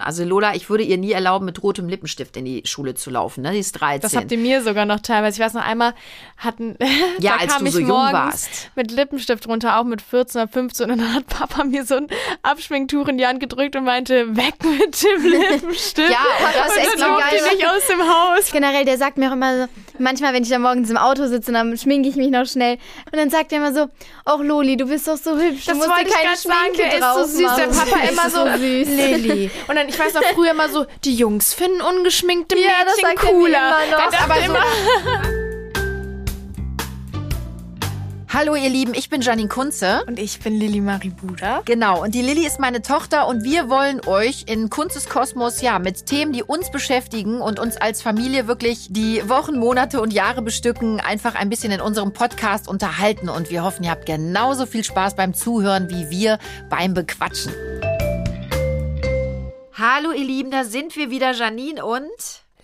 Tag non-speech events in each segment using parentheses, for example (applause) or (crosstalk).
Also Lola, ich würde ihr nie erlauben, mit rotem Lippenstift in die Schule zu laufen. Ne? Die ist 13. Das habt ihr mir sogar noch teilweise. Ich weiß noch einmal hatten. (laughs) Ja, da als kam du ich so jung morgens warst. Mit Lippenstift runter, auch mit 14 oder 15. Und dann hat Papa mir so ein Abschminktuch in die Hand gedrückt und meinte, weg mit dem (laughs) Lippenstift. Ja, und das ist echt und so dann durfte geil. ich nicht aus dem Haus. Generell, der sagt mir auch immer so, manchmal, wenn ich dann morgens im Auto sitze und dann schminke ich mich noch schnell. Und dann sagt er immer so, auch Loli, du bist doch so hübsch, du Das musst wollte dir ich keine gerade sagen, Schminke der ist so drauf süß. Der machen. Papa Der immer ist so, süß. (laughs) Lilly. Und dann, ich weiß noch früher immer so, die Jungs finden ungeschminkte Ja, das Mädchen sagt er cooler. immer noch. Aber immer, Hallo ihr Lieben, ich bin Janine Kunze. Und ich bin Lilly Maribuda. Genau, und die Lilly ist meine Tochter und wir wollen euch in Kunstes Kosmos ja mit Themen, die uns beschäftigen und uns als Familie wirklich die Wochen, Monate und Jahre bestücken, einfach ein bisschen in unserem Podcast unterhalten und wir hoffen, ihr habt genauso viel Spaß beim Zuhören wie wir beim Bequatschen. Hallo ihr Lieben, da sind wir wieder, Janine und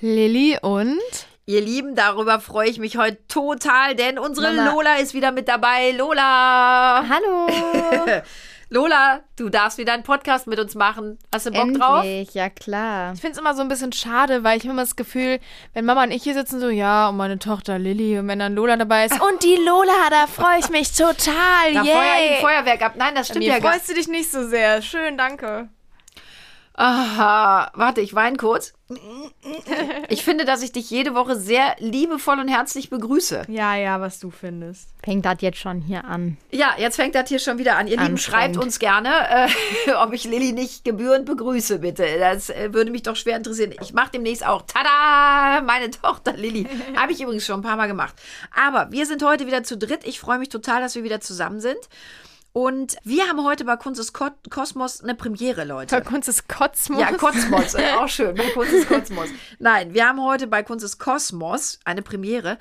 Lilly und? ihr Lieben, darüber freue ich mich heute total, denn unsere Mama. Lola ist wieder mit dabei. Lola! Hallo. (laughs) Lola, du darfst wieder einen Podcast mit uns machen. Hast du Bock drauf? Endlich, ja klar. Ich finde es immer so ein bisschen schade, weil ich habe immer das Gefühl, wenn Mama und ich hier sitzen, so, ja, und meine Tochter Lilly und wenn dann Lola dabei ist. Und die Lola, da freue ich mich total. Da Yay. Feuer ein Feuerwerk ab. Nein, das stimmt ja gar freust du dich nicht so sehr. Schön, danke. Aha, warte, ich weine kurz. Ich finde, dass ich dich jede Woche sehr liebevoll und herzlich begrüße. Ja, ja, was du findest. Fängt das jetzt schon hier an. Ja, jetzt fängt das hier schon wieder an. Ihr Lieben, schreibt uns gerne, äh, (laughs) ob ich Lilly nicht gebührend begrüße, bitte. Das äh, würde mich doch schwer interessieren. Ich mache demnächst auch, tada, meine (laughs) Tochter Lilly. Habe ich übrigens schon ein paar Mal gemacht. Aber wir sind heute wieder zu dritt. Ich freue mich total, dass wir wieder zusammen sind. Und wir haben heute bei Kunst des Ko Kosmos eine Premiere, Leute. Bei Kunst ist Kotzmus. Ja, Kosmos, äh, auch schön, bei Kunst des (laughs) Kosmos. Nein, wir haben heute bei Kunst des Kosmos eine Premiere.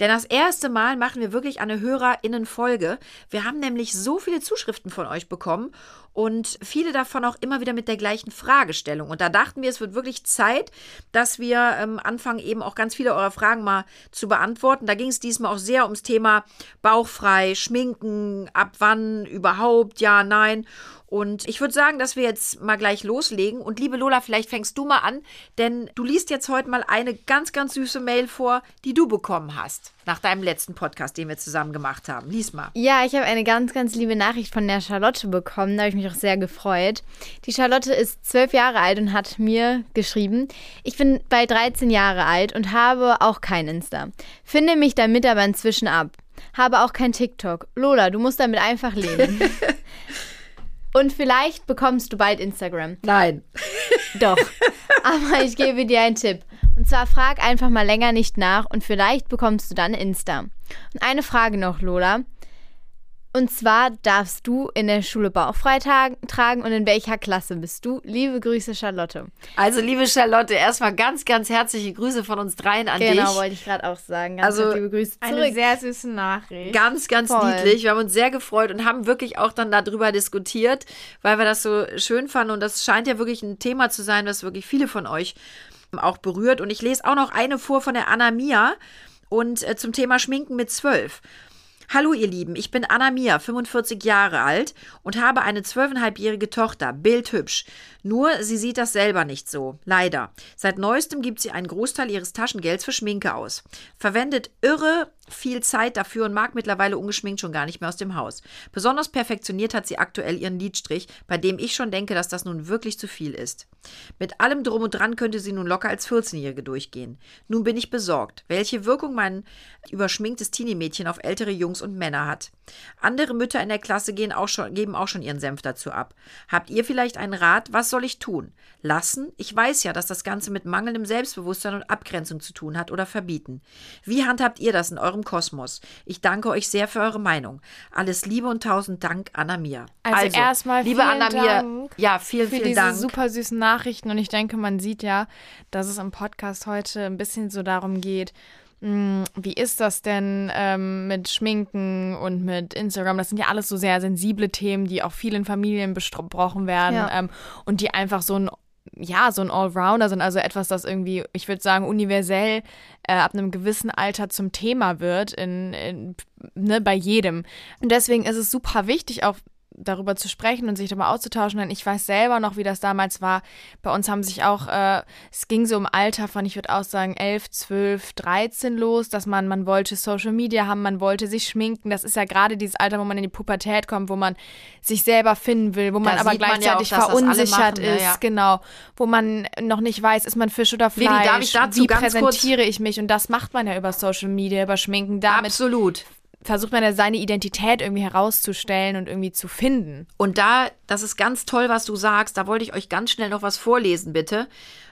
Denn das erste Mal machen wir wirklich eine HörerInnen-Folge. Wir haben nämlich so viele Zuschriften von euch bekommen und viele davon auch immer wieder mit der gleichen Fragestellung. Und da dachten wir, es wird wirklich Zeit, dass wir ähm, anfangen, eben auch ganz viele eurer Fragen mal zu beantworten. Da ging es diesmal auch sehr ums Thema bauchfrei, schminken, ab wann überhaupt, ja, nein. Und ich würde sagen, dass wir jetzt mal gleich loslegen. Und liebe Lola, vielleicht fängst du mal an, denn du liest jetzt heute mal eine ganz, ganz süße Mail vor, die du bekommen hast nach deinem letzten Podcast, den wir zusammen gemacht haben. Lies mal. Ja, ich habe eine ganz, ganz liebe Nachricht von der Charlotte bekommen. Da habe ich mich auch sehr gefreut. Die Charlotte ist zwölf Jahre alt und hat mir geschrieben, ich bin bald 13 Jahre alt und habe auch kein Insta. Finde mich damit aber inzwischen ab. Habe auch kein TikTok. Lola, du musst damit einfach leben. (laughs) und vielleicht bekommst du bald Instagram. Nein. (laughs) Doch. Aber ich gebe dir einen Tipp. Und zwar frag einfach mal länger nicht nach und vielleicht bekommst du dann Insta. Und eine Frage noch, Lola. Und zwar darfst du in der Schule bauchfrei tragen und in welcher Klasse bist du? Liebe Grüße, Charlotte. Also, liebe Charlotte, erstmal ganz, ganz herzliche Grüße von uns dreien an Genau, dich. wollte ich gerade auch sagen. Ganz Also, liebe Grüße Eine zurück. sehr süße Nachricht. Ganz, ganz Voll. niedlich. Wir haben uns sehr gefreut und haben wirklich auch dann darüber diskutiert, weil wir das so schön fanden. Und das scheint ja wirklich ein Thema zu sein, das wirklich viele von euch auch berührt. Und ich lese auch noch eine vor von der Anna Mia und äh, zum Thema Schminken mit zwölf. Hallo ihr Lieben, ich bin Anna Mia, 45 Jahre alt und habe eine zwölfeinhalbjährige Tochter, bildhübsch. Nur sie sieht das selber nicht so, leider. Seit neuestem gibt sie einen Großteil ihres Taschengelds für Schminke aus. Verwendet irre viel Zeit dafür und mag mittlerweile ungeschminkt schon gar nicht mehr aus dem Haus. Besonders perfektioniert hat sie aktuell ihren Lidstrich, bei dem ich schon denke, dass das nun wirklich zu viel ist. Mit allem drum und dran könnte sie nun locker als 14-Jährige durchgehen. Nun bin ich besorgt, welche Wirkung mein überschminktes Teenie-Mädchen auf ältere Jungs und Männer hat. Andere Mütter in der Klasse auch schon, geben auch schon ihren Senf dazu ab. Habt ihr vielleicht einen Rat? Was soll ich tun? Lassen? Ich weiß ja, dass das Ganze mit mangelndem Selbstbewusstsein und Abgrenzung zu tun hat oder verbieten. Wie handhabt ihr das in eurem Kosmos? Ich danke euch sehr für eure Meinung. Alles Liebe und tausend Dank, Anna Mia. Also erstmal liebe vielen Anna Mia, Dank ja, vielen, für vielen diese Dank. super süßen Nachrichten. Und ich denke, man sieht ja, dass es im Podcast heute ein bisschen so darum geht, wie ist das denn ähm, mit Schminken und mit Instagram? Das sind ja alles so sehr sensible Themen, die auch viel in Familien besprochen werden Ja. ähm, und die einfach so ein ja, so ein Allrounder sind, also etwas, das irgendwie, ich würde sagen, universell äh, ab einem gewissen Alter zum Thema wird, in, in, ne, bei jedem. Und deswegen ist es super wichtig, auch darüber zu sprechen und sich darüber auszutauschen, denn ich weiß selber noch, wie das damals war. Bei uns haben sich auch, äh, es ging so im Alter von, ich würde auch sagen, 11, 12, 13 los, dass man, man wollte Social Media haben, man wollte sich schminken. Das ist ja gerade dieses Alter, wo man in die Pubertät kommt, wo man sich selber finden will, wo man Da aber sieht man gleichzeitig ja auch, verunsichert machen, ja, ist, ja. genau. Wo man noch nicht weiß, ist man Fisch oder Fleisch? Lili, darf ich dazu wie präsentiere ich mich? Und das macht man ja über Social Media, über Schminken. Damit Absolut. Versucht man ja seine Identität irgendwie herauszustellen und irgendwie zu finden. Und da, das ist ganz toll, was du sagst. Da wollte ich euch ganz schnell noch was vorlesen, bitte.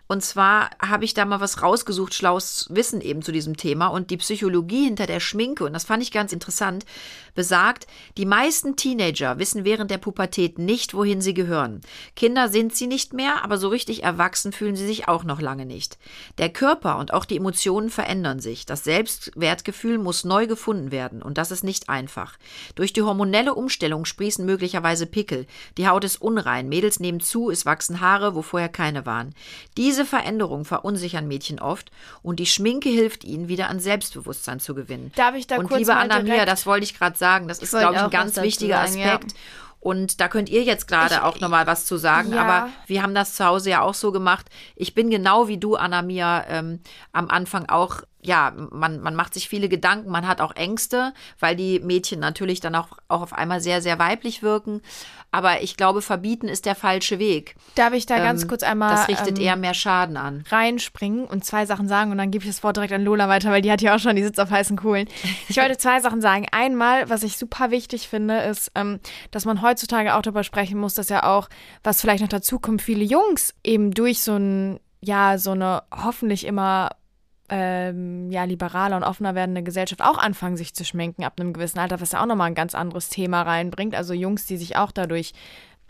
Und zwar habe ich da mal was rausgesucht, schlaues Wissen eben zu diesem Thema. Und die Psychologie hinter der Schminke, und das fand ich ganz interessant, besagt, die meisten Teenager wissen während der Pubertät nicht, wohin sie gehören. Kinder sind sie nicht mehr, aber so richtig erwachsen fühlen sie sich auch noch lange nicht. Der Körper und auch die Emotionen verändern sich. Das Selbstwertgefühl muss neu gefunden werden und das ist nicht einfach. Durch die hormonelle Umstellung sprießen möglicherweise Pickel. Die Haut ist unrein, Mädels nehmen zu, es wachsen Haare, wo vorher keine waren. Diese Veränderungen verunsichern Mädchen oft und die Schminke hilft ihnen, wieder an Selbstbewusstsein zu gewinnen. Darf ich da und kurz liebe Anna-Mia, direkt- das wollte ich gerade sagen, das ist, glaube ich, ein ganz wichtiger sagen, ja. Aspekt. Und da könnt ihr jetzt gerade auch nochmal was zu sagen. Ja. Aber wir haben das zu Hause ja auch so gemacht. Ich bin genau wie du, Anna-Mia, ähm, am Anfang auch, ja, man, man macht sich viele Gedanken, man hat auch Ängste, weil die Mädchen natürlich dann auch, auch auf einmal sehr, sehr weiblich wirken. Aber ich glaube, verbieten ist der falsche Weg. Darf ich da ganz Ähm, kurz einmal Das richtet ähm, eher mehr Schaden an. reinspringen und zwei Sachen sagen und dann gebe ich das Wort direkt an Lola weiter, weil die hat ja auch schon, die sitzt auf heißen Kohlen. Ich wollte zwei Sachen sagen. Einmal, was ich super wichtig finde, ist, ähm, dass man heutzutage auch darüber sprechen muss, dass ja auch, was vielleicht noch dazu kommt, viele Jungs eben durch so ein, ja, so eine hoffentlich immer ähm, ja, liberaler und offener werdende Gesellschaft auch anfangen, sich zu schminken ab einem gewissen Alter, was ja auch nochmal ein ganz anderes Thema reinbringt. Also Jungs, die sich auch dadurch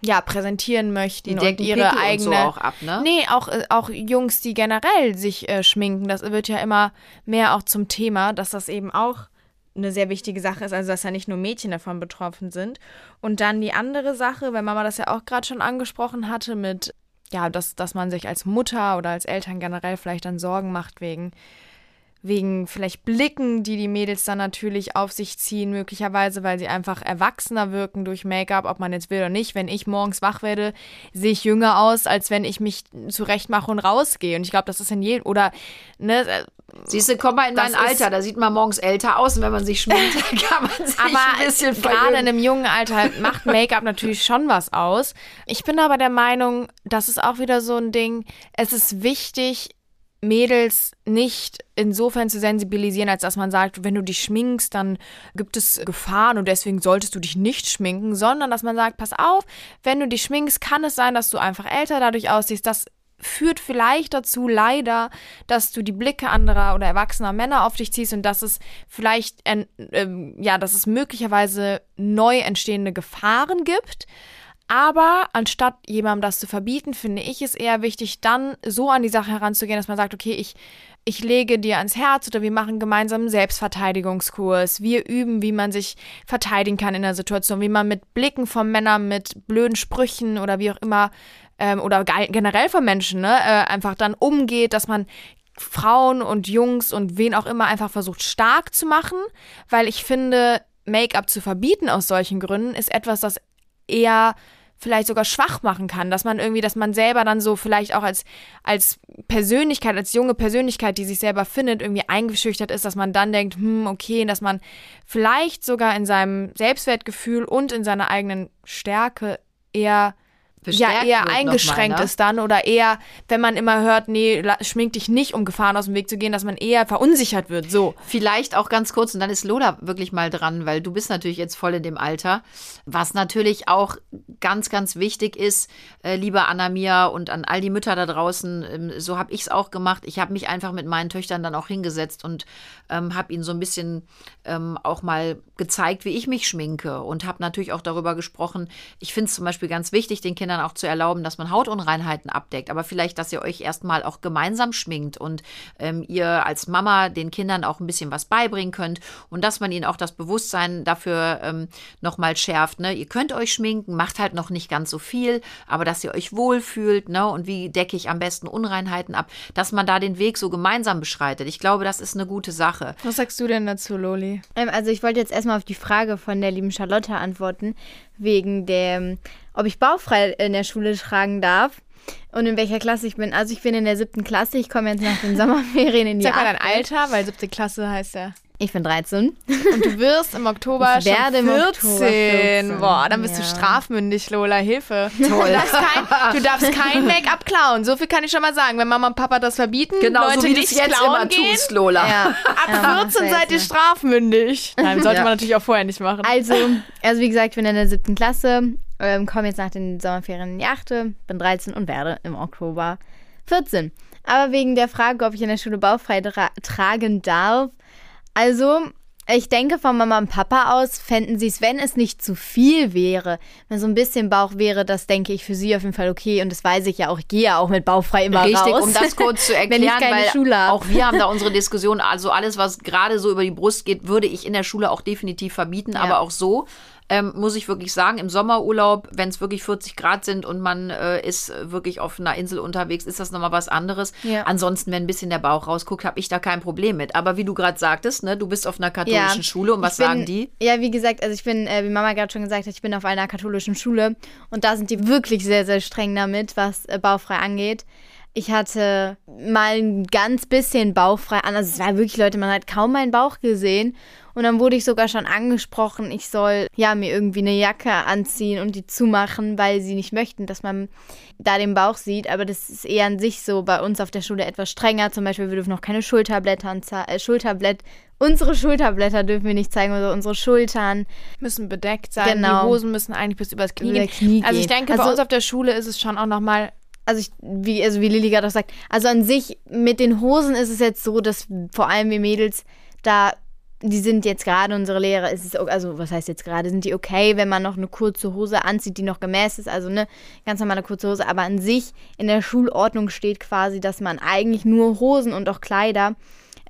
ja, präsentieren möchten Die und ihre Pickel eigene und so auch ab, ne? Nee, auch, äh, auch Jungs, die generell sich äh, schminken. Das wird ja immer mehr auch zum Thema, dass das eben auch eine sehr wichtige Sache ist, also dass ja nicht nur Mädchen davon betroffen sind. Und dann die andere Sache, weil Mama das ja auch gerade schon angesprochen hatte, mit, ja, dass, dass man sich als Mutter oder als Eltern generell vielleicht dann Sorgen macht wegen wegen vielleicht Blicken, die die Mädels dann natürlich auf sich ziehen, möglicherweise, weil sie einfach erwachsener wirken durch Make-up, ob man jetzt will oder nicht. Wenn ich morgens wach werde, sehe ich jünger aus, als wenn ich mich zurechtmache und rausgehe. Und ich glaube, das ist in jedem, oder, ne, äh, Siehst du, komm mal in mein ist- Alter, da sieht man morgens älter aus und wenn man sich schminkt, (laughs) kann man sich aber ein bisschen (laughs) gerade in einem jungen Alter macht Make-up natürlich schon was aus. Ich bin aber der Meinung, das ist auch wieder so ein Ding, es ist wichtig, Mädels nicht insofern zu sensibilisieren, als dass man sagt, wenn du dich schminkst, dann gibt es Gefahren und deswegen solltest du dich nicht schminken, sondern dass man sagt, pass auf, wenn du dich schminkst, kann es sein, dass du einfach älter dadurch aussiehst. Das führt vielleicht dazu, leider, dass du die Blicke anderer oder erwachsener Männer auf dich ziehst und dass es vielleicht, ähm, ähm, ja, dass es möglicherweise neu entstehende Gefahren gibt. Aber anstatt jemandem das zu verbieten, finde ich es eher wichtig, dann so an die Sache heranzugehen, dass man sagt, okay, ich, ich lege dir ans Herz oder wir machen gemeinsam einen Selbstverteidigungskurs. Wir üben, wie man sich verteidigen kann in der Situation, wie man mit Blicken von Männern, mit blöden Sprüchen oder wie auch immer, ähm, oder ge- generell von Menschen, ne, äh, einfach dann umgeht, dass man Frauen und Jungs und wen auch immer einfach versucht stark zu machen, weil ich finde, Make-up zu verbieten aus solchen Gründen ist etwas, das eher vielleicht sogar schwach machen kann, dass man irgendwie, dass man selber dann so vielleicht auch als, als Persönlichkeit, als junge Persönlichkeit, die sich selber findet, irgendwie eingeschüchtert ist, dass man dann denkt, hm, okay, dass man vielleicht sogar in seinem Selbstwertgefühl und in seiner eigenen Stärke eher ja, eher eingeschränkt mal, ne? ist dann oder eher, wenn man immer hört, nee, schmink dich nicht, um Gefahren aus dem Weg zu gehen, dass man eher verunsichert wird. So. Vielleicht auch ganz kurz, und dann ist Lola wirklich mal dran, weil du bist natürlich jetzt voll in dem Alter. Was natürlich auch ganz, ganz wichtig ist, äh, liebe Anna-Mia und an all die Mütter da draußen, ähm, so habe ich es auch gemacht. Ich habe mich einfach mit meinen Töchtern dann auch hingesetzt und ähm, habe ihnen so ein bisschen ähm, auch mal gezeigt, wie ich mich schminke und habe natürlich auch darüber gesprochen. Ich finde es zum Beispiel ganz wichtig, den Kindern auch zu erlauben, dass man Hautunreinheiten abdeckt, aber vielleicht, dass ihr euch erstmal auch gemeinsam schminkt und ähm, ihr als Mama den Kindern auch ein bisschen was beibringen könnt und dass man ihnen auch das Bewusstsein dafür ähm, nochmal schärft. Ne? Ihr könnt euch schminken, macht halt noch nicht ganz so viel, aber dass ihr euch wohlfühlt ne? und wie decke ich am besten Unreinheiten ab, dass man da den Weg so gemeinsam beschreitet. Ich glaube, das ist eine gute Sache. Was sagst du denn dazu, Loli? Ähm, also ich wollte jetzt erstmal auf die Frage von der lieben Charlotte antworten. wegen dem, ob ich bauchfrei in der Schule tragen darf und in welcher Klasse ich bin. Also ich bin in der siebten Klasse, ich komme jetzt nach den (laughs) Sommerferien in die Sag mal dein. Alter, weil siebte Klasse heißt ja. Ich bin 13. Und du wirst im Oktober Ich werde schon im 14. Oktober 14, Boah, dann bist du ja. strafmündig, Lola. Hilfe. Toll. Du darfst kein, du darfst kein (laughs) Make-up klauen. So viel kann ich schon mal sagen. Wenn Mama und Papa das verbieten, Genau, Leute so wie du nicht es jetzt klauen immer gehen, tust, Lola. Ja. ab Ja, 14 das seid ihr strafmündig. Nein, sollte Ja. man natürlich auch vorher nicht machen. Also, also wie gesagt, ich bin in der siebten Klasse, ähm, komme jetzt nach den Sommerferien in die achte, bin 13 und werde im Oktober 14. Aber wegen der Frage, ob ich in der Schule bauchfrei tra tragen darf, also ich denke von Mama und Papa aus fänden sie es, wenn es nicht zu viel wäre, wenn so ein bisschen Bauch wäre, das denke ich für sie auf jeden Fall okay. Und das weiß ich ja auch, ich gehe ja auch mit bauchfrei immer Richtig, raus. um das kurz zu (laughs) Wenn erklären, ich keine weil Schule auch wir haben da (laughs) unsere Diskussion, also alles, was gerade so über die Brust geht, würde ich in der Schule auch definitiv verbieten, aber auch so. Ähm, muss ich wirklich sagen, im Sommerurlaub, wenn es wirklich 40 Grad sind und man äh, ist wirklich auf einer Insel unterwegs, ist das nochmal was anderes. Ja. Ansonsten, wenn ein bisschen der Bauch rausguckt, habe ich da kein Problem mit. Aber wie du gerade sagtest, ne, du bist auf einer katholischen Schule und was bin, sagen die? Ja, wie gesagt, also ich bin, äh, wie Mama gerade schon gesagt hat, ich bin auf einer katholischen Schule und da sind die wirklich sehr, sehr streng damit, was äh, bauchfrei angeht. Ich hatte mal ein ganz bisschen bauchfrei an, also es war wirklich, Leute, man hat kaum meinen Bauch gesehen. Und dann wurde ich sogar schon angesprochen, ich soll ja mir irgendwie eine Jacke anziehen und die zumachen, weil sie nicht möchten, dass man da den Bauch sieht. Aber das ist eher an sich so bei uns auf der Schule etwas strenger. Zum Beispiel, wir dürfen noch keine Schulterblätter, äh, Schulterblätt, unsere Schulterblätter dürfen wir nicht zeigen, oder unsere Schultern. müssen bedeckt sein. Genau. Die Hosen müssen eigentlich bis übers Knie, Über gehen. Knie Also ich gehen. denke, bei Also- uns auf der Schule ist es schon auch nochmal also ich, wie, also wie Lilly gerade auch sagt, also an sich mit den Hosen ist es jetzt so, dass vor allem wir Mädels da, die sind jetzt gerade unsere Lehrer, ist es, also was heißt jetzt gerade, sind die okay, wenn man noch eine kurze Hose anzieht, die noch gemäß ist, also eine ganz normale kurze Hose, aber an sich in der Schulordnung steht quasi, dass man eigentlich nur Hosen und auch Kleider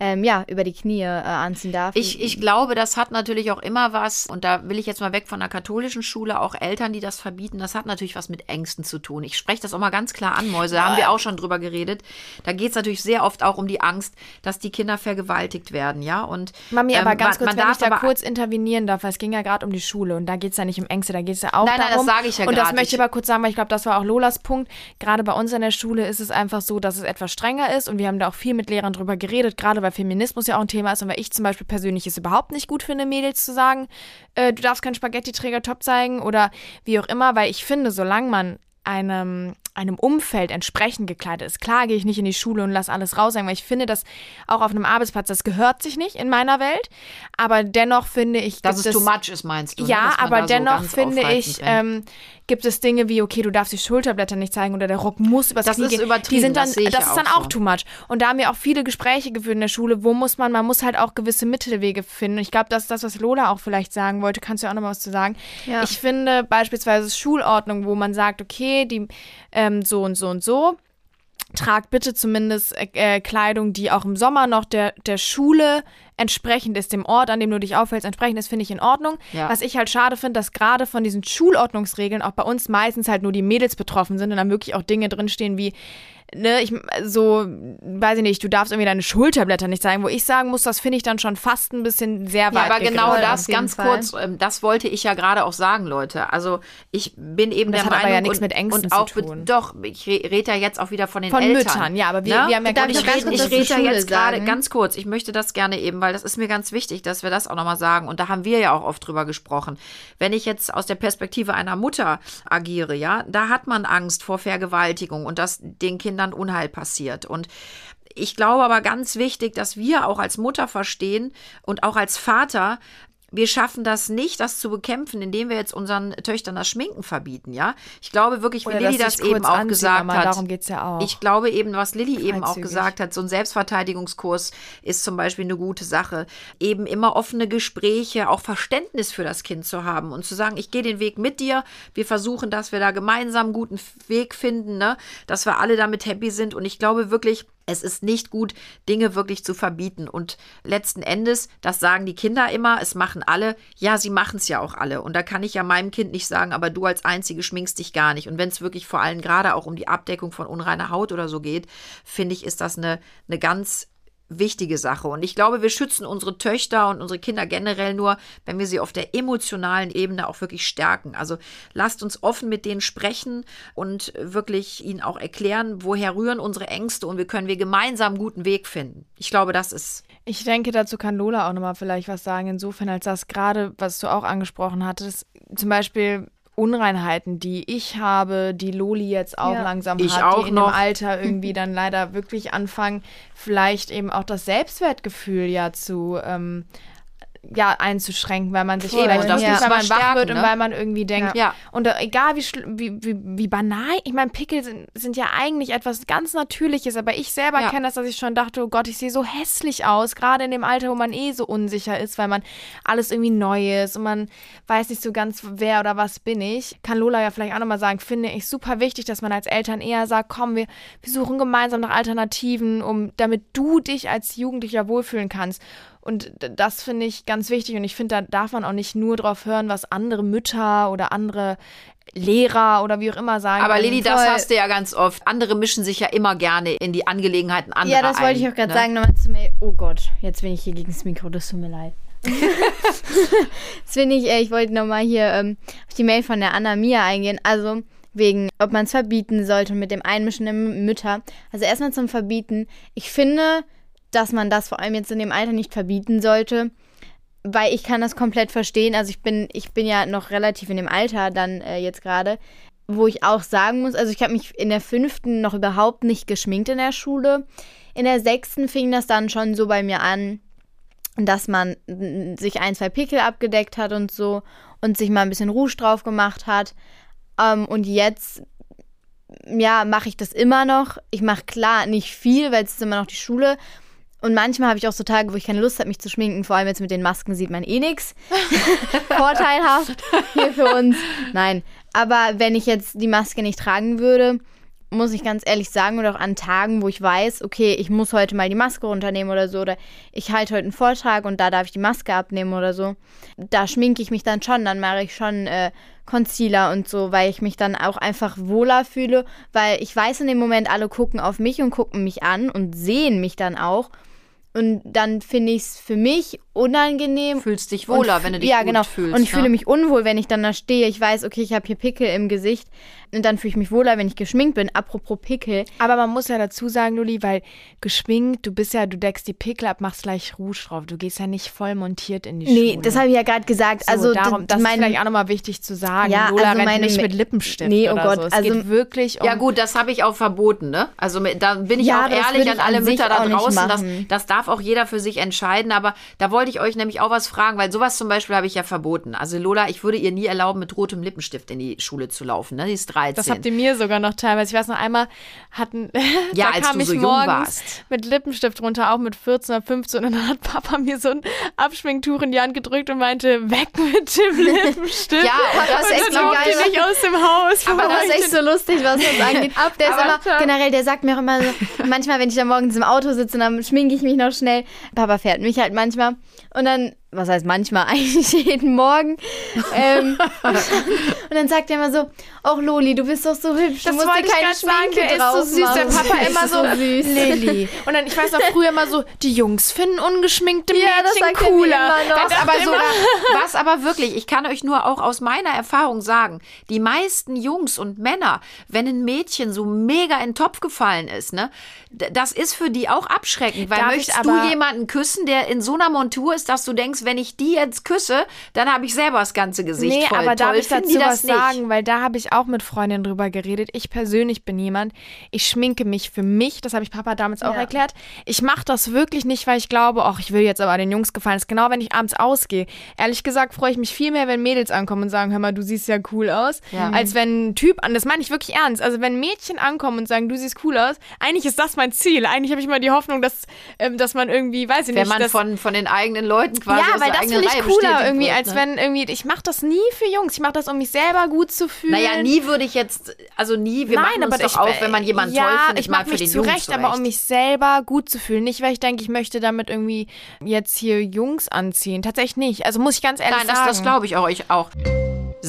ähm, ja, über die Knie äh, anziehen darf. Ich, ich glaube, das hat natürlich auch immer was, und da will ich jetzt mal weg von der katholischen Schule, auch Eltern, die das verbieten, das hat natürlich was mit Ängsten zu tun. Ich spreche das auch mal ganz klar an, Mäuse, da haben wir auch schon drüber geredet. Da geht es natürlich sehr oft auch um die Angst, dass die Kinder vergewaltigt werden, ja. Und Mami, ähm, aber ganz man- kurz, man wenn ich da kurz intervenieren darf, weil es ging ja gerade um die Schule und da geht es ja nicht um Ängste, da geht es ja auch Nein, nein, das darum. sage ich ja Und das gerade. möchte ich aber kurz sagen, weil ich glaube, das war auch Lolas Punkt. Gerade bei uns in der Schule ist es einfach so, dass es etwas strenger ist und wir haben da auch viel mit Lehrern drüber geredet, gerade weil Feminismus ja auch ein Thema ist und weil ich zum Beispiel persönlich es überhaupt nicht gut finde, Mädels zu sagen, äh, du darfst keinen Spaghetti-Träger-Top zeigen oder wie auch immer, weil ich finde, solange man einem, einem Umfeld entsprechend gekleidet ist. Klar gehe ich nicht in die Schule und lasse alles raushängen, weil ich finde, dass auch auf einem Arbeitsplatz, das gehört sich nicht in meiner Welt. Aber dennoch finde ich, dass es too much ist, meinst du? ne? ja, man aber so dennoch ganz finde ich, ähm, gibt es Dinge wie, okay, du darfst die Schulterblätter nicht zeigen oder der Rock muss übers Das Knie ist gehen. übertrieben, Die sind dann, das das ist dann auch so. too much. Und da haben wir auch viele Gespräche geführt in der Schule, wo muss man, man muss halt auch gewisse Mittelwege finden. Ich glaube, das ist das, was Lola auch vielleicht sagen wollte. Kannst du ja auch noch mal was zu sagen? Ja. Ich finde beispielsweise Schulordnung, wo man sagt, okay, die ähm, so und so und so. Tragt bitte zumindest äh, äh, Kleidung, die auch im Sommer noch der, der Schule entsprechend ist, dem Ort, an dem du dich aufhältst, entsprechend ist, finde ich in Ordnung. Ja. Was ich halt schade finde, dass gerade von diesen Schulordnungsregeln auch bei uns meistens halt nur die Mädels betroffen sind und dann wirklich auch Dinge drinstehen wie, ne, ich so, weiß ich nicht, du darfst irgendwie deine Schulterblätter nicht zeigen, wo ich sagen muss, das finde ich dann schon fast ein bisschen sehr Ja, weit aber genau das, ganz Fall. kurz, ähm, das wollte ich ja gerade auch sagen, Leute. Also ich bin eben Das der hat aber Meinung, ja nichts und, mit Ängsten und auch zu tun. Doch, ich re- rede ja jetzt auch wieder von den Von Eltern. Müttern, ja, aber wir- Ne? wir haben ja gar ich nicht rede, ganz ich rede ja jetzt gerade ganz kurz, ich möchte das gerne eben, weil das ist mir ganz wichtig, dass wir das auch nochmal sagen. Und da haben wir ja auch oft drüber gesprochen. Wenn ich jetzt aus der Perspektive einer Mutter agiere, ja, da hat man Angst vor Vergewaltigung und dass den Kindern Unheil passiert. Und ich glaube aber ganz wichtig, dass wir auch als Mutter verstehen und auch als Vater, wir schaffen das nicht, das zu bekämpfen, indem wir jetzt unseren Töchtern das Schminken verbieten, ja. Ich glaube wirklich, wie Oder Lilly das eben auch anziehen, gesagt hat. darum geht's ja auch. Ich glaube eben, was Lilly eben auch Freizügig. gesagt hat, so ein Selbstverteidigungskurs ist zum Beispiel eine gute Sache. Eben immer offene Gespräche, auch Verständnis für das Kind zu haben und zu sagen, ich gehe den Weg mit dir. Wir versuchen, dass wir da gemeinsam einen guten Weg finden, ne? dass wir alle damit happy sind. Und ich glaube wirklich, es ist nicht gut, Dinge wirklich zu verbieten. Und letzten Endes, das sagen die Kinder immer, es machen alle. Ja, sie machen es ja auch alle. Und da kann ich ja meinem Kind nicht sagen, aber du als Einzige schminkst dich gar nicht. Und wenn es wirklich vor allem gerade auch um die Abdeckung von unreiner Haut oder so geht, finde ich, ist das eine, eine ganz wichtige Sache. Und ich glaube, wir schützen unsere Töchter und unsere Kinder generell nur, wenn wir sie auf der emotionalen Ebene auch wirklich stärken. Also lasst uns offen mit denen sprechen und wirklich ihnen auch erklären, woher rühren unsere Ängste und wie können wir gemeinsam einen guten Weg finden. Ich glaube, das ist. Ich denke, dazu kann Lola auch nochmal vielleicht was sagen, insofern, als das gerade, was du auch angesprochen hattest, zum Beispiel Unreinheiten, die ich habe, die Loli jetzt auch Ja. langsam Ich hat, auch die in noch. dem Alter (laughs) irgendwie dann leider wirklich anfangen, vielleicht eben auch das Selbstwertgefühl ja zu ähm, ja, einzuschränken, weil man sich Voll. vielleicht das nicht, müssen weil man wach stärken, wird ne? und weil man irgendwie denkt, Ja. und äh, egal wie, schl- wie, wie, wie banal, ich meine, Pickel sind, sind ja eigentlich etwas ganz Natürliches, aber ich selber Ja. kenne das, dass ich schon dachte, oh Gott, ich sehe so hässlich aus, gerade in dem Alter, wo man eh so unsicher ist, weil man alles irgendwie neu ist und man weiß nicht so ganz, wer oder was bin ich. Kann Lola ja vielleicht auch nochmal sagen, finde ich super wichtig, dass man als Eltern eher sagt, komm, wir, wir suchen gemeinsam nach Alternativen, um, damit du dich als Jugendlicher wohlfühlen kannst. Und das finde ich ganz wichtig. Und ich finde, da darf man auch nicht nur drauf hören, was andere Mütter oder andere Lehrer oder wie auch immer sagen. Aber Weil- Lili, das hast du ja ganz oft. Andere mischen sich ja immer gerne in die Angelegenheiten anderer Ja, das wollte ich auch gerade ne? sagen. Nochmal zu Mail. Oh Gott, jetzt bin ich hier gegen das Mikro. Das tut mir leid. (laughs) das finde ich, äh, ich wollte nochmal hier ähm, auf die Mail von der Anna Mia eingehen. Also wegen, ob man es verbieten sollte mit dem Einmischen der Mütter. Also erstmal zum Verbieten. Ich finde, dass man das vor allem jetzt in dem Alter nicht verbieten sollte. Weil ich kann das komplett verstehen. Also ich bin, ich bin ja noch relativ in dem Alter dann äh, jetzt gerade, wo ich auch sagen muss, also ich habe mich in der fünften noch überhaupt nicht geschminkt in der Schule. In der sechsten fing das dann schon so bei mir an, dass man mm, sich ein, zwei Pickel abgedeckt hat und so und sich mal ein bisschen Rouge drauf gemacht hat. Ähm, und jetzt, ja, mache ich das immer noch. Ich mache klar nicht viel, weil es ist immer noch die Schule. Und manchmal habe ich auch so Tage, wo ich keine Lust habe, mich zu schminken. Vor allem jetzt mit den Masken sieht man eh nichts. (laughs) Vorteilhaft hier für uns. Nein. Aber wenn ich jetzt die Maske nicht tragen würde, muss ich ganz ehrlich sagen, oder auch an Tagen, wo ich weiß, okay, ich muss heute mal die Maske runternehmen oder so, oder ich halte heute einen Vortrag und da darf ich die Maske abnehmen oder so, da schminke ich mich dann schon, dann mache ich schon äh, Concealer und so, weil ich mich dann auch einfach wohler fühle, weil ich weiß in dem Moment, alle gucken auf mich und gucken mich an und sehen mich dann auch. Und dann finde ich es für mich unangenehm. Fühlst dich wohler, wenn du dich ja, gut genau. fühlst. Und ich ne? fühle mich unwohl, wenn ich dann da stehe. Ich weiß, okay, ich habe hier Pickel im Gesicht. Und dann fühle ich mich wohler, wenn ich geschminkt bin. Apropos Pickel. Aber man muss ja dazu sagen, Luli, weil geschminkt, du bist ja, du deckst die Pickel ab, machst gleich Rouge drauf. Du gehst ja nicht voll montiert in die Nee, Schule. das habe ich ja gerade gesagt. so, also darum, das mein- ist vielleicht auch nochmal wichtig zu sagen. Ja, Lola also meine nicht mit Lippenstift Nee, oh oder Gott, so. Es also- geht wirklich um... Ja gut, das habe ich auch verboten, ne? Also da bin ich Ja, auch ehrlich an alle Mütter da draußen. Das, das darf auch jeder für sich entscheiden. Aber da wollte ich euch nämlich auch was fragen, weil sowas zum Beispiel habe ich ja verboten. Also Lola, ich würde ihr nie erlauben, mit rotem Lippenstift in die Schule zu laufen. Ne? Die ist 13. Das habt ihr mir sogar noch teilweise. Ich weiß noch einmal hatten. (laughs) Ja, da kam ich so morgens mit Lippenstift runter, auch mit 14 oder 15. Und dann hat Papa mir so ein Abschminktuch in die Hand gedrückt und meinte, weg mit dem (laughs) Lippenstift. Ja, und das ist echt so geil. ich nicht aus dem Haus. Aber Das ist echt so lustig, was das (laughs) angeht. Der ist Aber- immer, generell, der sagt mir auch immer so, manchmal, wenn ich dann morgens im Auto sitze, dann schminke ich mich noch schnell. Papa fährt mich halt manchmal. Und dann, was heißt manchmal, (laughs) eigentlich jeden Morgen. Ähm, (laughs) und dann sagt er immer so, ach Loli, du bist doch so hübsch, du Das musst wollte dir keine Schminke der ist so drauf süß. Der machen. Papa Der (laughs) immer ist so, süß. Lilly. Und dann, ich weiß noch früher immer so, die Jungs finden ungeschminkte Ja, das Mädchen sagt er cooler. immer. Was aber, sogar, was aber wirklich, ich kann euch nur auch aus meiner Erfahrung sagen, die meisten Jungs und Männer, wenn ein Mädchen so mega in den Topf gefallen ist, ne, das ist für die auch abschreckend, weil Darf möchtest du jemanden küssen, der in so einer Montur ist, dass du denkst, wenn ich die jetzt küsse, dann habe ich selber das ganze Gesicht Nee, voll. aber darf Toll ich finden dazu was sagen? Weil da habe ich auch mit Freundinnen drüber geredet. Ich persönlich bin jemand, ich schminke mich für mich, das habe ich Papa damals auch Ja. erklärt. Ich mache das wirklich nicht, weil ich glaube, ach, ich will jetzt aber den Jungs gefallen. Das ist genau, wenn ich abends ausgehe. Ehrlich gesagt freue ich mich viel mehr, wenn Mädels ankommen und sagen, hör mal, du siehst ja cool aus, Ja. als wenn ein Typ, und das meine ich wirklich ernst, also wenn Mädchen ankommen und sagen, du siehst cool aus, eigentlich ist das mein Ziel. Eigentlich habe ich mal die Hoffnung, dass, ähm, dass man irgendwie, weiß ich Wenn nicht, man dass, von, von den eigenen Leuten quasi ja, weil das finde ich cooler irgendwie, wird, als ne? wenn irgendwie, ich mache das nie für Jungs. Ich mache das, um mich selber gut zu fühlen. Naja, nie würde ich jetzt, also nie, wir machen uns doch auch, wenn man jemanden ja, toll findet, ich mache für mich den zurecht, Jungen aber um mich selber gut zu fühlen. Nicht, weil ich denke, ich möchte damit irgendwie jetzt hier Jungs anziehen. Tatsächlich nicht. Also muss ich ganz ehrlich Nein, das, sagen. das glaube ich auch, ich auch.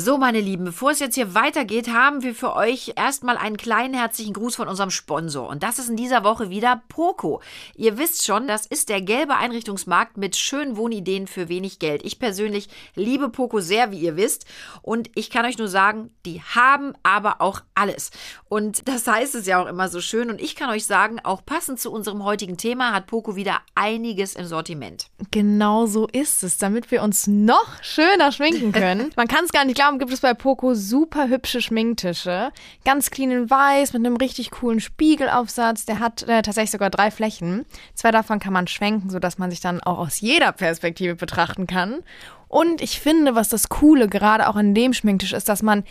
So, meine Lieben, bevor es jetzt hier weitergeht, haben wir für euch erstmal einen kleinen herzlichen Gruß von unserem Sponsor. Und das ist in dieser Woche wieder Poco. Ihr wisst schon, das ist der gelbe Einrichtungsmarkt mit schönen Wohnideen für wenig Geld. Ich persönlich liebe Poco sehr, wie ihr wisst. Und ich kann euch nur sagen, die haben aber auch alles. Und das heißt es ja auch immer so schön. Und ich kann euch sagen, auch passend zu unserem heutigen Thema hat Poco wieder einiges im Sortiment. Genau so ist es, damit wir uns noch schöner schminken können. (laughs) Man kann es gar nicht glauben, gibt es bei Poco super hübsche Schminktische. Ganz clean in weiß mit einem richtig coolen Spiegelaufsatz. Der hat äh, tatsächlich sogar drei Flächen. Zwei davon kann man schwenken, sodass man sich dann auch aus jeder Perspektive betrachten kann. Und ich finde, was das Coole gerade auch an dem Schminktisch ist, dass man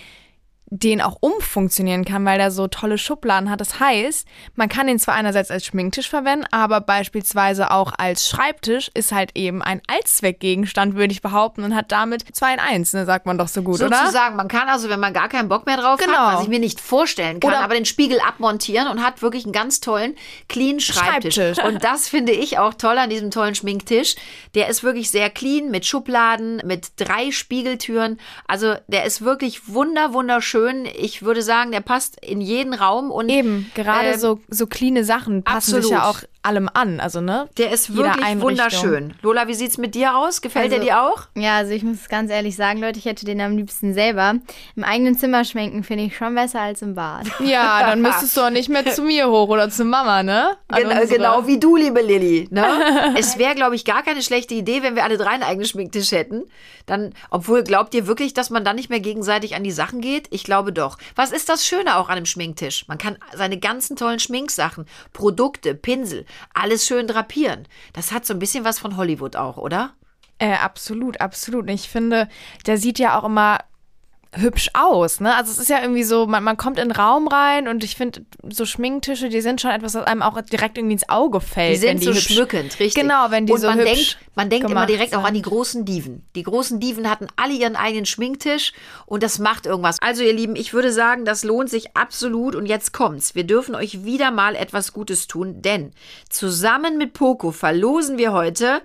den auch umfunktionieren kann, weil der so tolle Schubladen hat. Das heißt, man kann ihn zwar einerseits als Schminktisch verwenden, aber beispielsweise auch als Schreibtisch ist halt eben ein Allzweckgegenstand, würde ich behaupten, und hat damit zwei in eins, ne, sagt man doch so gut, oder? Sozusagen, man kann also, wenn man gar keinen Bock mehr drauf Genau. hat, was ich mir nicht vorstellen kann, Oder- aber den Spiegel abmontieren und hat wirklich einen ganz tollen, clean Schreibtisch. Schreibtisch. Und das finde ich auch toll an diesem tollen Schminktisch. Der ist wirklich sehr clean, mit Schubladen, mit drei Spiegeltüren. Also der ist wirklich wunder, wunderschön. Ich würde sagen, der passt in jeden Raum und Eben, gerade Ähm, so, so cleane Sachen passen sich ja auch absolut. Allem an, also ne? der ist wirklich wunderschön. Lola, wie sieht's mit dir aus? Gefällt Also- der dir auch? Ja, also ich muss ganz ehrlich sagen, Leute, ich hätte den am liebsten selber. Im eigenen Zimmer schminken finde ich schon besser als im Bad. (laughs) Ja, dann müsstest du auch nicht mehr zu mir hoch oder zu Mama, ne? Genau, genau wie du, liebe Lilly. Ne? (laughs) es wäre, glaube ich, gar keine schlechte Idee, wenn wir alle drei einen eigenen Schminktisch hätten. Dann, obwohl, glaubt ihr wirklich, dass man dann nicht mehr gegenseitig an die Sachen geht? Ich glaube doch. Was ist das Schöne auch an einem Schminktisch? Man kann seine ganzen tollen Schminksachen, Produkte, Pinsel, alles schön drapieren. Das hat so ein bisschen was von Hollywood auch, oder? Äh, absolut, absolut. Ich finde, der sieht ja auch immer hübsch aus, ne? Also es ist ja irgendwie so, man, man kommt in den Raum rein und ich finde, so Schminktische, die sind schon etwas, was einem auch direkt irgendwie ins Auge fällt. Die sind die so hübsch, schmückend, richtig. Genau, wenn die Und so man hübsch denkt, man denkt immer direkt auch sind. an die großen Diven. Die großen Diven hatten alle ihren eigenen Schminktisch und das macht irgendwas. Also ihr Lieben, ich würde sagen, das lohnt sich absolut und jetzt kommt's. Wir dürfen euch wieder mal etwas Gutes tun, denn zusammen mit Poco verlosen wir heute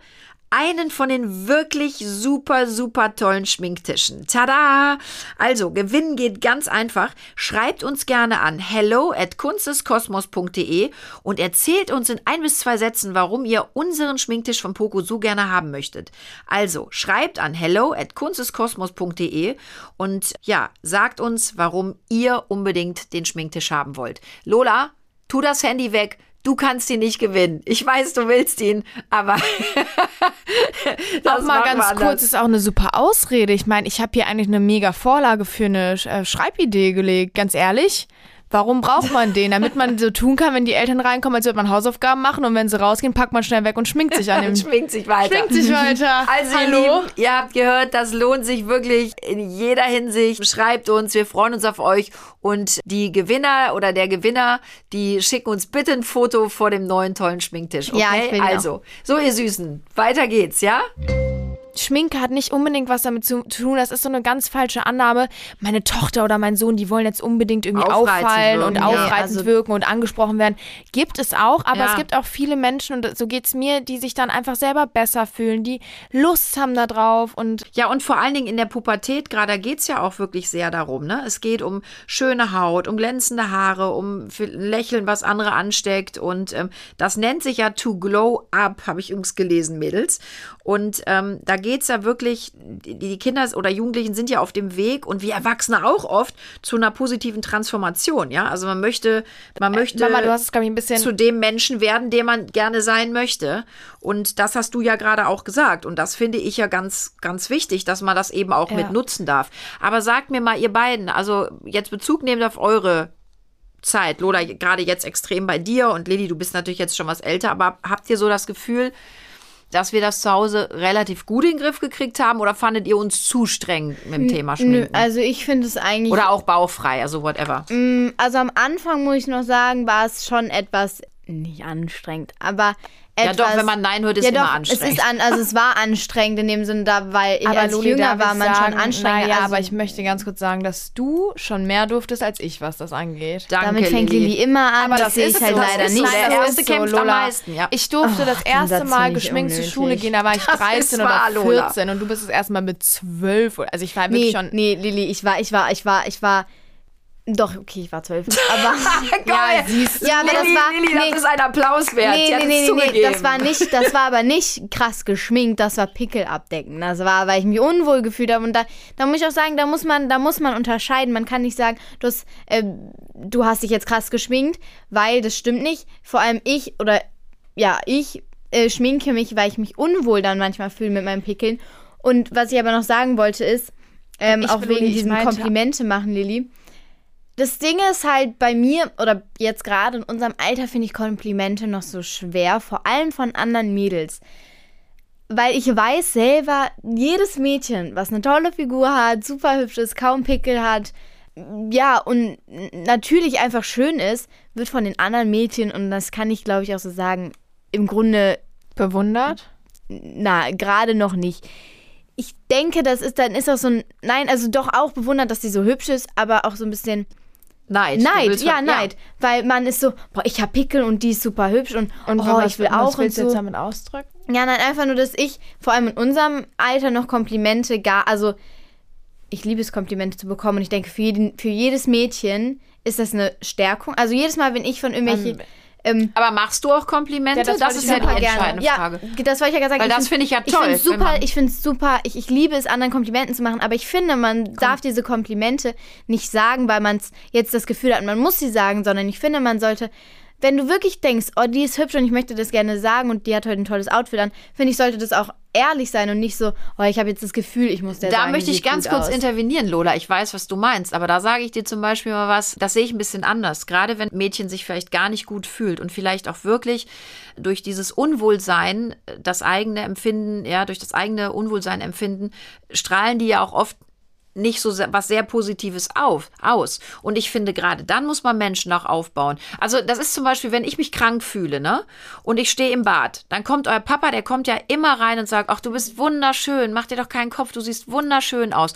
einen von den wirklich super, super tollen Schminktischen. Tada! Also, gewinnen geht ganz einfach. Schreibt uns gerne an hello at kunsteskosmos.de und erzählt uns in ein bis zwei Sätzen, warum ihr unseren Schminktisch von Poco so gerne haben möchtet. Also, schreibt an hello at kunsteskosmos.de und ja, sagt uns, warum ihr unbedingt den Schminktisch haben wollt. Lola, tu das Handy weg. Du kannst ihn nicht gewinnen. Ich weiß, du willst ihn, aber (laughs) das Auch mal ganz kurz, ist auch eine super Ausrede. Ich meine, ich habe hier eigentlich eine mega Vorlage für eine äh, Schreibidee gelegt, ganz ehrlich. Warum braucht man den? Damit man so tun kann, wenn die Eltern reinkommen, als würde man Hausaufgaben machen und wenn sie rausgehen, packt man schnell weg und schminkt sich an (laughs) dem. schwingt sich weiter. Schwingt sich weiter. (laughs) Also ihr Hallo? Lieben, ihr habt gehört, das lohnt sich wirklich in jeder Hinsicht. Schreibt uns, wir freuen uns auf euch. Und die Gewinner oder der Gewinner, die schicken uns bitte ein Foto vor dem neuen tollen Schminktisch. Okay? Ja, ich will also, so ihr Süßen, weiter geht's, ja? Schminke hat nicht unbedingt was damit zu tun. Das ist so eine ganz falsche Annahme. Meine Tochter oder mein Sohn, die wollen jetzt unbedingt irgendwie Aufreizend auffallen und wirken, ja. aufreizend Also- wirken und angesprochen werden. Gibt es auch, aber Ja. es gibt auch viele Menschen, und so geht's mir, die sich dann einfach selber besser fühlen, die Lust haben da drauf und Ja, und vor allen Dingen in der Pubertät, gerade da geht's ja auch wirklich sehr darum. Ne? Es geht um schöne Haut, um glänzende Haare, um Lächeln, was andere ansteckt. Und ähm, das nennt sich ja To Glow Up, habe ich übrigens gelesen, Mädels. Und ähm, da geht's ja wirklich, die, Kinder oder Jugendlichen sind ja auf dem Weg und wir Erwachsene auch oft zu einer positiven Transformation. Ja, also man möchte, man möchte Mama, du hast es, ich, ein bisschen zu dem Menschen werden, der man gerne sein möchte. Und das hast du ja gerade auch gesagt. Und das finde ich ja ganz, ganz wichtig, dass man das eben auch Ja. mit nutzen darf. Aber sagt mir mal, ihr beiden, also jetzt Bezug nehmend auf eure Zeit, Lola, gerade jetzt extrem bei dir und Lilly, du bist natürlich jetzt schon was älter, aber habt ihr so das Gefühl, dass wir das zu Hause relativ gut in den Griff gekriegt haben oder fandet ihr uns zu streng mit dem Thema Nö, Schminken? also ich finde es eigentlich. oder auch bauchfrei, also whatever. Also am Anfang muss ich noch sagen, war es schon etwas nicht anstrengend, aber Ja, etwas, doch, wenn man Nein hört, ist ja, immer doch, anstrengend. Es ist an, also es war anstrengend in dem Sinne, da, weil ich, als Loli, jünger war, man sagen, schon anstrengend. Naja, also, aber ich möchte ganz kurz sagen, dass du schon mehr durftest als ich, was das angeht. Danke, damit fängt Lilly immer an, Aber das, das sehe ich ist halt das leider ist nicht. das. Erste so, kämpft am Lola. meisten, ja. Ich durfte das den erste Mal geschminkt zur. Schule gehen, da war ich (laughs) Das 13 ist oder wahr, Lola. 14 und du bist es erstmal mit 12. Also ich war wirklich schon. nee, Lilly, ich war, ich war, ich war, ich war, doch, okay, ich war zwölf. Aber, (laughs) ja, siehst du. Ja, aber das Lilly, war- Lilly, nee. das ist ein Applaus wert. Nee, nee, nee, nee, zugegeben. das war nicht, das war aber nicht krass geschminkt, das war Pickel abdecken. Das war, weil ich mich unwohl gefühlt habe. Und da, da muss ich auch sagen, da muss man, da muss man unterscheiden. Man kann nicht sagen, du hast, äh, du hast dich jetzt krass geschminkt, weil das stimmt nicht. Vor allem ich oder ja, ich äh, schminke mich, weil ich mich unwohl dann manchmal fühle mit meinen Pickeln. Und was ich aber noch sagen wollte ist, ähm, auch wegen diesem Komplimente machen, Lilly. Das Ding ist halt bei mir oder jetzt gerade in unserem Alter finde ich Komplimente noch so schwer, vor allem von anderen Mädels. Weil ich weiß selber, jedes Mädchen, was eine tolle Figur hat, super hübsch ist, kaum Pickel hat, ja, und natürlich einfach schön ist, wird von den anderen Mädchen, und das kann ich glaube ich auch so sagen, im Grunde Bewundert? na, gerade noch nicht. Ich denke, das ist dann ist auch so ein, nein, also doch auch bewundert, dass sie so hübsch ist, aber auch so ein bisschen Neid. Du Neid, ja, Neid. Weil man ist so, boah, ich hab Pickel und die ist super hübsch und, Und oh, ich will was auch und willst du so. jetzt damit ausdrücken? Ja, nein, einfach nur, dass ich vor allem in unserem Alter noch Komplimente gar, also ich liebe es, Komplimente zu bekommen und ich denke, für, jeden, für jedes Mädchen ist das eine Stärkung. Also jedes Mal, wenn ich von irgendwelchen, ähm, Aber machst du auch Komplimente? Ja, das das ist ich ja die gerne. entscheidende Ja, Frage. das wollte ich ja gerade sagen. Weil das find- finde ich ja Ich toll, finde es wenn super, ich finde es super, ich, ich liebe es, anderen Komplimente zu machen, aber ich finde, man darf diese Komplimente nicht sagen, weil man jetzt das Gefühl hat, man muss sie sagen, sondern ich finde, man sollte, wenn du wirklich denkst, oh, die ist hübsch und ich möchte das gerne sagen und die hat heute ein tolles Outfit an, finde ich, sollte das auch ehrlich sein und nicht so, oh, ich habe jetzt das Gefühl, ich muss der Da sagen, möchte ich ganz kurz aus. intervenieren, Lola. Ich weiß, was du meinst, aber da sage ich dir zum Beispiel mal was, das sehe ich ein bisschen anders. Gerade wenn ein Mädchen sich vielleicht gar nicht gut fühlt und vielleicht auch wirklich durch dieses Unwohlsein, äh, das eigene Empfinden, ja, durch das eigene Unwohlsein empfinden, strahlen die ja auch oft nicht so was sehr Positives auf, aus. Und ich finde, gerade dann muss man Menschen auch aufbauen. Also, das ist zum Beispiel, wenn ich mich krank fühle, ne? Und ich stehe im Bad, dann kommt euer Papa, der kommt ja immer rein und sagt, ach, du bist wunderschön, mach dir doch keinen Kopf, du siehst wunderschön aus.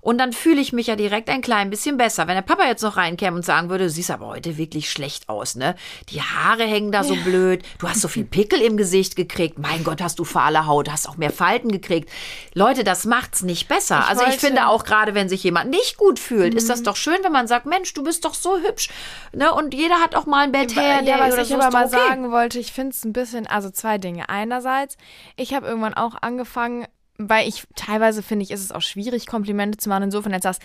Und dann fühle ich mich ja direkt ein klein bisschen besser. Wenn der Papa jetzt noch reinkäme und sagen würde, du siehst aber heute wirklich schlecht aus, ne? Die Haare hängen da so blöd, du hast so viel Pickel im Gesicht gekriegt, mein Gott, hast du fahle Haut, hast auch mehr Falten gekriegt. Leute, das macht's nicht besser. also ich finde auch gerade, wenn sich jemand nicht gut fühlt, ist das doch schön, wenn man sagt, Mensch, du bist doch so hübsch, ne? Und jeder hat auch mal ein Bett her, ja, was oder ich aber mal okay. sagen wollte, ich finde es ein bisschen, also zwei Dinge. Einerseits, ich habe irgendwann auch angefangen, weil ich teilweise finde ich, ist es auch schwierig, Komplimente zu machen. Insofern, als das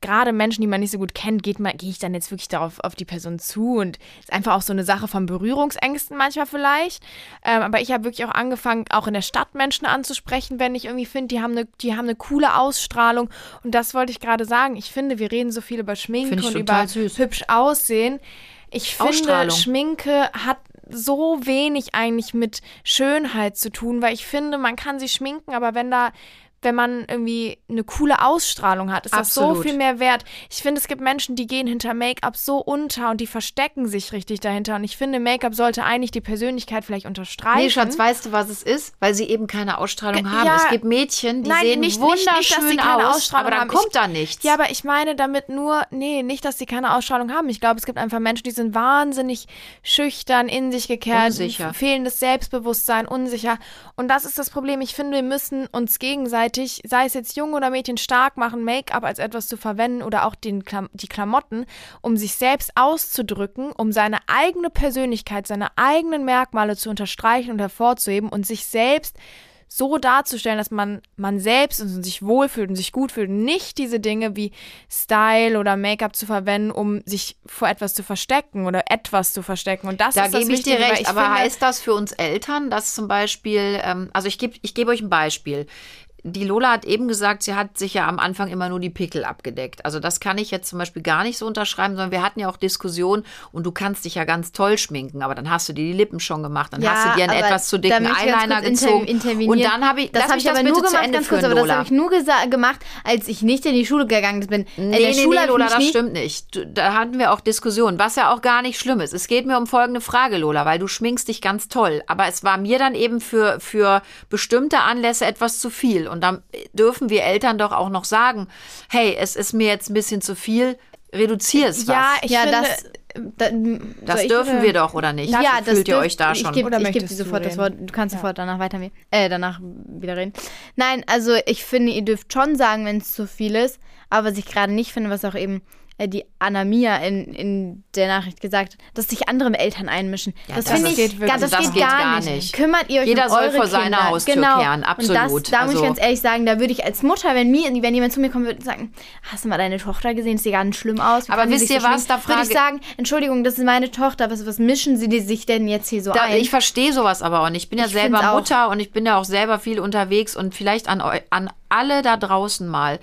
gerade Menschen, die man nicht so gut kennt, geht man, gehe ich dann jetzt wirklich darauf auf die Person zu und ist einfach auch so eine Sache von Berührungsängsten manchmal vielleicht. Ähm, aber ich habe wirklich auch angefangen, auch in der Stadt Menschen anzusprechen, wenn ich irgendwie finde, die haben eine, die haben eine coole Ausstrahlung. Und das wollte ich gerade sagen. Ich finde, wir reden so viel über Schminke und über süß. hübsch aussehen. Ich finde. Schminke hat so wenig eigentlich mit Schönheit zu tun, weil ich finde, man kann sie schminken, aber wenn da wenn man irgendwie eine coole Ausstrahlung hat, ist das so Absolut. viel mehr wert. Ich finde, es gibt Menschen, die gehen hinter Make-up so unter und die verstecken sich richtig dahinter. Und ich finde, Make-up sollte eigentlich die Persönlichkeit vielleicht unterstreichen. Nee, Schatz, weißt du, was es ist? Weil sie eben keine Ausstrahlung Ge- haben. ja. es gibt Mädchen, die Nein, sehen nicht- nicht- wunderschön nicht, dass sie keine aus, Ausstrahlung aber dann haben. kommt Ich- da nichts. Ja, aber ich meine damit nur, nee, nicht, dass sie keine Ausstrahlung haben. Ich glaube, es gibt einfach Menschen, die sind wahnsinnig schüchtern, in sich gekehrt, Unsicher. fehlendes Selbstbewusstsein, unsicher. Und das ist das Problem. Ich finde, wir müssen uns gegenseitig, sei es jetzt Junge oder Mädchen, stark machen, Make-up als etwas zu verwenden oder auch den Klam die Klamotten, um sich selbst auszudrücken, um seine eigene Persönlichkeit, seine eigenen Merkmale zu unterstreichen und hervorzuheben und sich selbst so darzustellen, dass man, man selbst und sich wohlfühlt und sich gut fühlt. Nicht diese Dinge wie Style oder Make-up zu verwenden, um sich vor etwas zu verstecken oder etwas zu verstecken. Und das Da ist das gebe ich dir recht, ich aber finde, heißt das für uns Eltern, dass zum Beispiel, ähm, also ich gebe ich gebe euch ein Beispiel. Die Lola hat eben gesagt, sie hat sich ja am Anfang immer nur die Pickel abgedeckt. Also das kann ich jetzt zum Beispiel gar nicht so unterschreiben, sondern wir hatten ja auch Diskussionen und du kannst dich ja ganz toll schminken, aber dann hast du dir die Lippen schon gemacht, dann Ja, hast du dir einen etwas zu dicken Eyeliner gezogen. Und dann habe ich, das habe ich aber nur gemacht, Ende ganz kurz, aber das Lola. habe ich nur gemacht, als ich nicht in die Schule gegangen bin. Nee, in der nee, Schule nee, Lola, das stimmt nicht. Du, da hatten wir auch Diskussionen, was ja auch gar nicht schlimm ist. Es geht mir um folgende Frage, Lola, weil du schminkst dich ganz toll. Aber es war mir dann eben für, für bestimmte Anlässe etwas zu viel. Und dann dürfen wir Eltern doch auch noch sagen, hey, es ist mir jetzt ein bisschen zu viel, reduzier es was. Ja, ich ja, finde, das, da, das dürfen wir doch, oder nicht? Ja, das Fühlt ihr dürft- euch da schon? Ich gebe geb dir sofort das? Wort. Du kannst sofort danach weiter äh, danach wieder reden. Nein, also ich finde, ihr dürft schon sagen, wenn es zu viel ist. Aber was ich gerade nicht finde, was auch eben äh, die Anamia in, in der Nachricht gesagt hat, dass sich andere Eltern einmischen. das das finde ich, geht wirklich- gar, das, das geht gar, gar nicht. nicht. Kümmert ihr euch Jeder um soll eure vor seiner Kinder. Haustür genau. kehren, Und absolut. das, da muss ich Also- ganz ehrlich sagen, da würde ich als Mutter, wenn mir, wenn jemand zu mir kommen würde und sagen, hast du mal deine Tochter gesehen, sieht gar nicht schlimm aus. Wie Aber wisst ihr so was, da schminken?" Würde ich frage- sagen, Entschuldigung, das ist meine Tochter, was, was mischen sie die sich denn jetzt hier so Da, ein? ich verstehe sowas aber auch nicht. Ich bin ja Ich selber find's auch. Mutter und ich bin ja auch selber viel unterwegs und vielleicht an, an alle da draußen mal.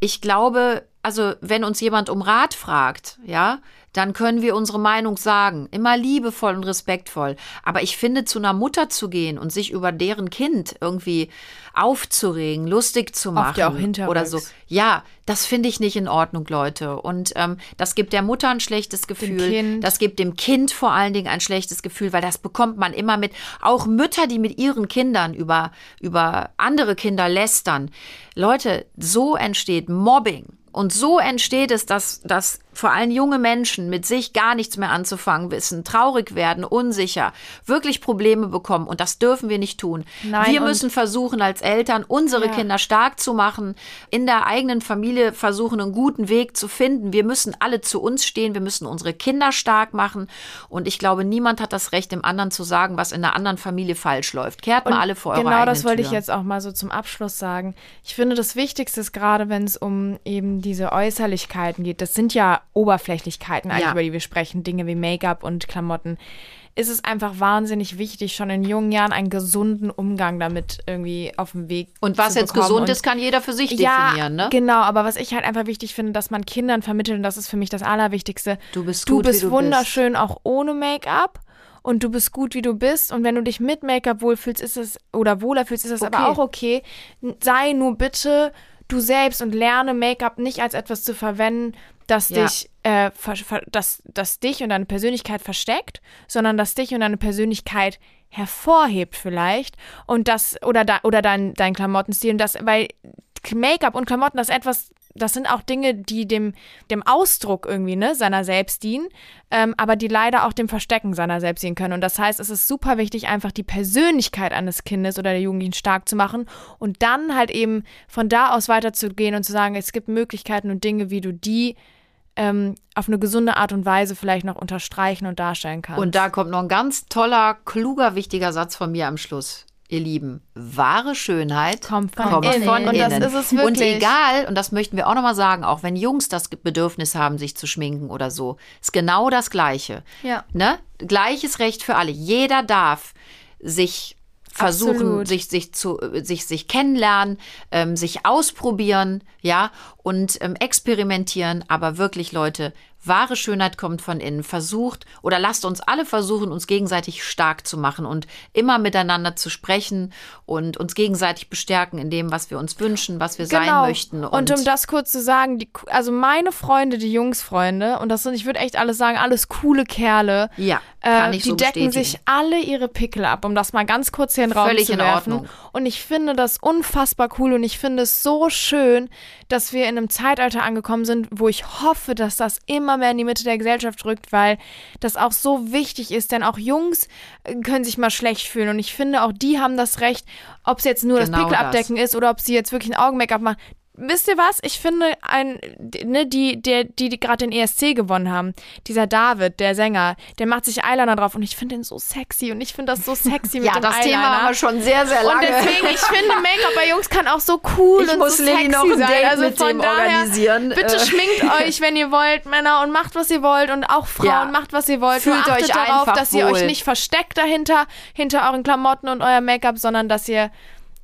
Ich glaube, also wenn uns jemand um Rat fragt, ja, dann können wir unsere Meinung sagen. Immer liebevoll und respektvoll. Aber ich finde, zu einer Mutter zu gehen und sich über deren Kind irgendwie aufzuregen, lustig zu machen ja auch oder so. Ja, das finde ich nicht in Ordnung, Leute. Und ähm, das gibt der Mutter ein schlechtes Gefühl. Das gibt dem Kind vor allen Dingen ein schlechtes Gefühl, weil das bekommt man immer mit. Auch Mütter, die mit ihren Kindern über, über andere Kinder lästern. Leute, so entsteht Mobbing. Und so entsteht es, dass, dass vor allem junge Menschen mit sich gar nichts mehr anzufangen wissen, traurig werden, unsicher, wirklich Probleme bekommen. Und das dürfen wir nicht tun. Nein, wir und- müssen versuchen, als Eltern unsere Ja. Kinder stark zu machen, in der eigenen Familie versuchen, einen guten Weg zu finden. Wir müssen alle zu uns stehen, wir müssen unsere Kinder stark machen. Und ich glaube, niemand hat das Recht, dem anderen zu sagen, was in einer anderen Familie falsch läuft. Kehrt mal alle vor eure Genau das wollte ich Tür. jetzt auch mal so zum Abschluss sagen. Ich finde, das Wichtigste ist gerade, wenn es um eben diese Äußerlichkeiten geht, das sind ja Oberflächlichkeiten Ja. über die wir sprechen, Dinge wie Make-up und Klamotten, ist es einfach wahnsinnig wichtig, schon in jungen Jahren einen gesunden Umgang damit irgendwie auf dem Weg Und was zu jetzt gesund Und ist, kann jeder für sich ja, definieren, ne? genau, aber was ich halt einfach wichtig finde, dass man Kindern vermittelt, und das ist für mich das Allerwichtigste. Du bist du gut, wie bist du wunderschön auch ohne Make-up und du bist gut, wie du bist. Und wenn du dich mit Make-up wohlfühlst, ist es oder wohler fühlst, ist es aber Okay. auch okay. Sei nur bitte du selbst und lerne Make-up nicht als etwas zu verwenden, das Ja. dich, äh, ver ver das, das dich und deine Persönlichkeit versteckt, sondern das dich und deine Persönlichkeit hervorhebt vielleicht und das oder da, oder dein dein Klamottenstil und das weil Make-up und Klamotten das etwas das sind auch Dinge, die dem, dem Ausdruck irgendwie, ne, seiner selbst dienen, ähm, aber die leider auch dem Verstecken seiner selbst dienen können. Und das heißt, es ist super wichtig, einfach die Persönlichkeit eines Kindes oder der Jugendlichen stark zu machen und dann halt eben von da aus weiterzugehen und zu sagen, es gibt Möglichkeiten und Dinge, wie du die ähm, auf eine gesunde Art und Weise vielleicht noch unterstreichen und darstellen kannst. Und da kommt noch ein ganz toller, kluger, wichtiger Satz von mir am Schluss. Ihr Lieben, wahre Schönheit Kommt von kommt innen. von Und das innen. ist es Und wirklich. egal, und das möchten wir auch nochmal sagen, auch wenn Jungs das Bedürfnis haben, sich zu schminken oder so, ist genau das Gleiche. Ja. Ne? Gleiches Recht für alle. Jeder darf sich versuchen, Absolut. sich, sich zu, sich, sich kennenlernen, ähm, sich ausprobieren, ja, und ähm, experimentieren. Aber wirklich, Leute, wahre Schönheit kommt von innen. Versucht oder lasst uns alle versuchen, uns gegenseitig stark zu machen und immer miteinander zu sprechen und uns gegenseitig bestärken in dem, was wir uns wünschen, was wir sein möchten. Genau. Und, um das kurz zu sagen, die, also meine Freunde, die Jungsfreunde, und das sind, ich würde echt alles sagen, alles coole Kerle. Ja, kann äh, ich die so decken sich alle ihre Pickel ab, um das mal ganz kurz hier in den Raum Völlig zu in werfen. Ordnung. Und ich finde das unfassbar cool und ich finde es so schön, dass wir in einem Zeitalter angekommen sind, wo ich hoffe, dass das immer mehr in die Mitte der Gesellschaft rückt, weil das auch so wichtig ist, denn auch Jungs äh, können sich mal schlecht fühlen und ich finde auch die haben das Recht, ob es jetzt nur das Genau Pickel das. abdecken ist oder ob sie jetzt wirklich ein Augen-Make-up machen. Wisst ihr was? Ich finde, ein, ne, die, der, die, die gerade den ESC gewonnen haben, dieser David, der Sänger, der macht sich Eyeliner drauf und ich finde den so sexy und ich finde das so sexy mit ja, dem das Eyeliner. Thema haben wir schon sehr, sehr und lange. deswegen, ich finde, Make-up bei Jungs kann auch so cool Ich und muss so Lilly sexy noch ein sein. Date also mit von dem daher, organisieren. Bitte Äh. schminkt (laughs) euch, wenn ihr wollt, Männer, und macht, was ihr wollt. Und auch Frauen, Ja. macht, was ihr wollt. Fühlt euch darauf, dass ihr euch wohl. nicht versteckt dahinter, hinter euren Klamotten und euer Make-up, sondern dass ihr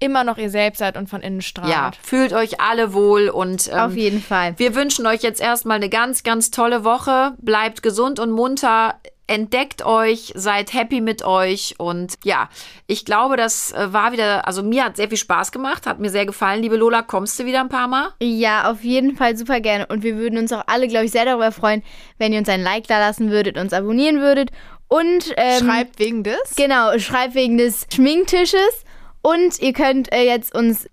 immer noch ihr selbst seid und von innen strahlt. Ja, fühlt euch alle wohl und ähm, Auf jeden Fall. wir wünschen euch jetzt erstmal eine ganz, ganz tolle Woche. Bleibt gesund und munter. Entdeckt euch, seid happy mit euch und ja, ich glaube, das äh, war wieder, also mir hat sehr viel Spaß gemacht, hat mir sehr gefallen. Liebe Lola, kommst du wieder ein paar Mal? Ja, auf jeden Fall super gerne. Und wir würden uns auch alle, glaube ich, sehr darüber freuen, wenn ihr uns ein Like da lassen würdet, uns abonnieren würdet. Und ähm, Schreibt wegen des. Genau, schreibt wegen des Schminktisches. Und ihr könnt äh, jetzt uns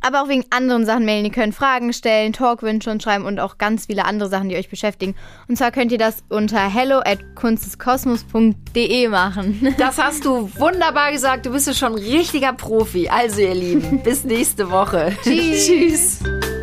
aber auch wegen anderen Sachen mailen. Ihr könnt Fragen stellen, Talkwünsche und schreiben und auch ganz viele andere Sachen, die euch beschäftigen. Und zwar könnt ihr das unter hello at kunsteskosmos.de machen. (laughs) Das hast du wunderbar gesagt. Du bist ja schon ein richtiger Profi. Also, ihr Lieben, bis nächste Woche. Tschüss. (laughs) Tschüss.